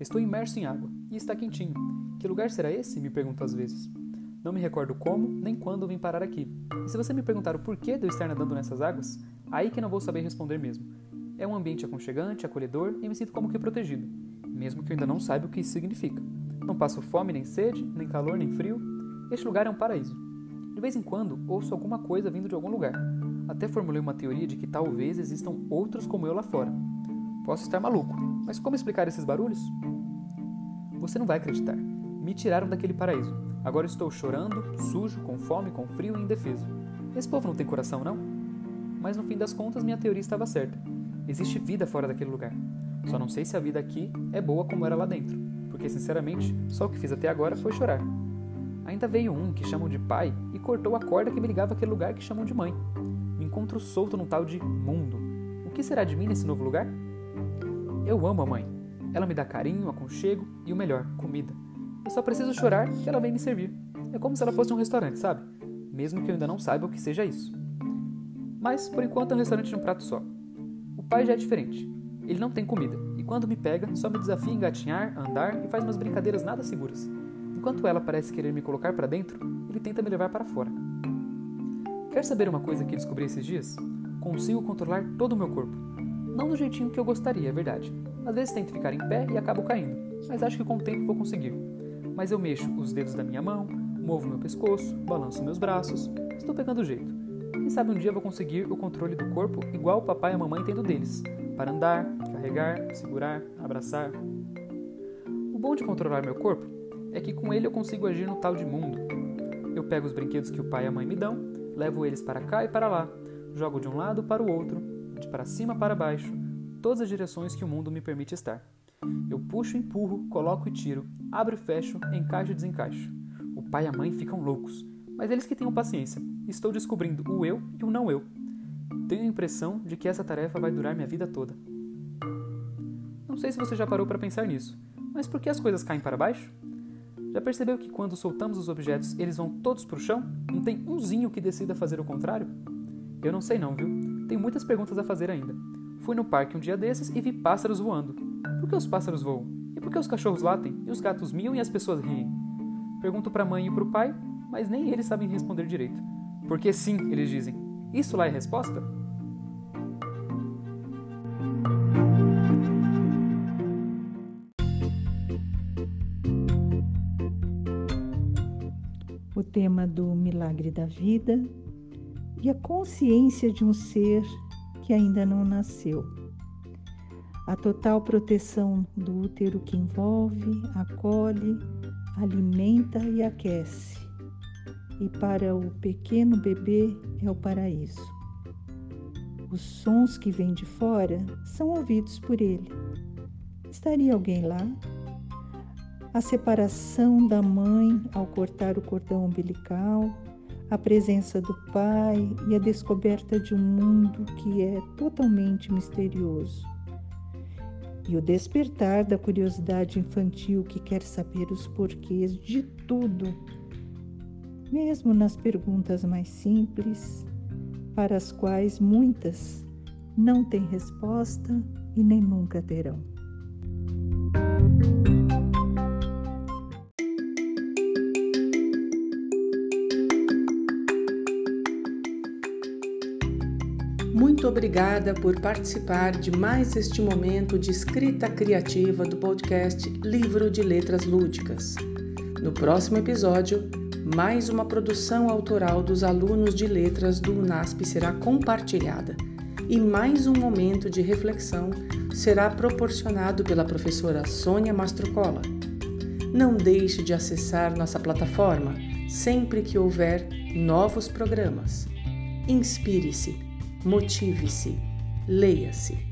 Estou imerso em água e está quentinho. Que lugar será esse? Me pergunto às vezes. Não me recordo como nem quando vim parar aqui. E se você me perguntar o porquê de eu estar nadando nessas águas, aí que não vou saber responder mesmo. É um ambiente aconchegante, acolhedor e me sinto como que protegido, mesmo que eu ainda não saiba o que isso significa. Não passo fome, nem sede, nem calor, nem frio. Este lugar é um paraíso. De vez em quando ouço alguma coisa vindo de algum lugar. Até formulei uma teoria de que talvez existam outros como eu lá fora. Posso estar maluco, mas como explicar esses barulhos? Você não vai acreditar. Me tiraram daquele paraíso. Agora estou chorando, sujo, com fome, com frio e indefeso. Esse povo não tem coração, não? Mas no fim das contas, minha teoria estava certa. Existe vida fora daquele lugar. Só não sei se a vida aqui é boa como era lá dentro, porque sinceramente, só o que fiz até agora foi chorar. Ainda veio um que chamam de pai e cortou a corda que me ligava àquele lugar que chamam de mãe. Me encontro solto num tal de mundo. O que será de mim nesse novo lugar? Eu amo a mãe. Ela me dá carinho, aconchego e o melhor, comida. Eu só preciso chorar que ela vem me servir. É como se ela fosse um restaurante, sabe? Mesmo que eu ainda não saiba o que seja isso. Mas, por enquanto, é um restaurante de um prato só. O pai já é diferente. Ele não tem comida, e quando me pega, só me desafia a engatinhar, andar e faz umas brincadeiras nada seguras. Enquanto ela parece querer me colocar para dentro, ele tenta me levar para fora. Quer saber uma coisa que descobri esses dias? Consigo controlar todo o meu corpo. Não do jeitinho que eu gostaria, é verdade. Às vezes tento ficar em pé e acabo caindo, mas acho que com o tempo vou conseguir mas eu mexo os dedos da minha mão, movo meu pescoço, balanço meus braços, estou pegando o jeito. Quem sabe um dia vou conseguir o controle do corpo igual o papai e a mamãe têm do deles, para andar, carregar, segurar, abraçar. O bom de controlar meu corpo é que com ele eu consigo agir no tal de mundo. Eu pego os brinquedos que o pai e a mãe me dão, levo eles para cá e para lá, jogo de um lado para o outro, de para cima para baixo, todas as direções que o mundo me permite estar. Eu puxo, empurro, coloco e tiro, abro e fecho, encaixo e desencaixo. O pai e a mãe ficam loucos, mas eles que tenham paciência. Estou descobrindo o eu e o não eu. Tenho a impressão de que essa tarefa vai durar minha vida toda. Não sei se você já parou para pensar nisso, mas por que as coisas caem para baixo? Já percebeu que quando soltamos os objetos, eles vão todos para o chão? Não tem umzinho que decida fazer o contrário? Eu não sei não, viu? Tenho muitas perguntas a fazer ainda. Fui no parque um dia desses e vi pássaros voando. Por que os pássaros voam? E por que os cachorros latem? E os gatos miam e as pessoas riem? Pergunto para a mãe e para o pai, mas nem eles sabem responder direito. Porque sim, eles dizem. Isso lá é resposta? O tema do milagre da vida e a consciência de um ser que ainda não nasceu a total proteção do útero que envolve, acolhe, alimenta e aquece. E para o pequeno bebê é o paraíso. Os sons que vêm de fora são ouvidos por ele. Estaria alguém lá? A separação da mãe ao cortar o cordão umbilical, a presença do pai e a descoberta de um mundo que é totalmente misterioso e o despertar da curiosidade infantil que quer saber os porquês de tudo, mesmo nas perguntas mais simples, para as quais muitas não têm resposta e nem nunca terão. Muito obrigada por participar de mais este momento de escrita criativa do podcast Livro de Letras Lúdicas. No próximo episódio, mais uma produção autoral dos alunos de letras do UNASP será compartilhada e mais um momento de reflexão será proporcionado pela professora Sônia Mastrocola. Não deixe de acessar nossa plataforma sempre que houver novos programas. Inspire-se, motive-se, leia-se.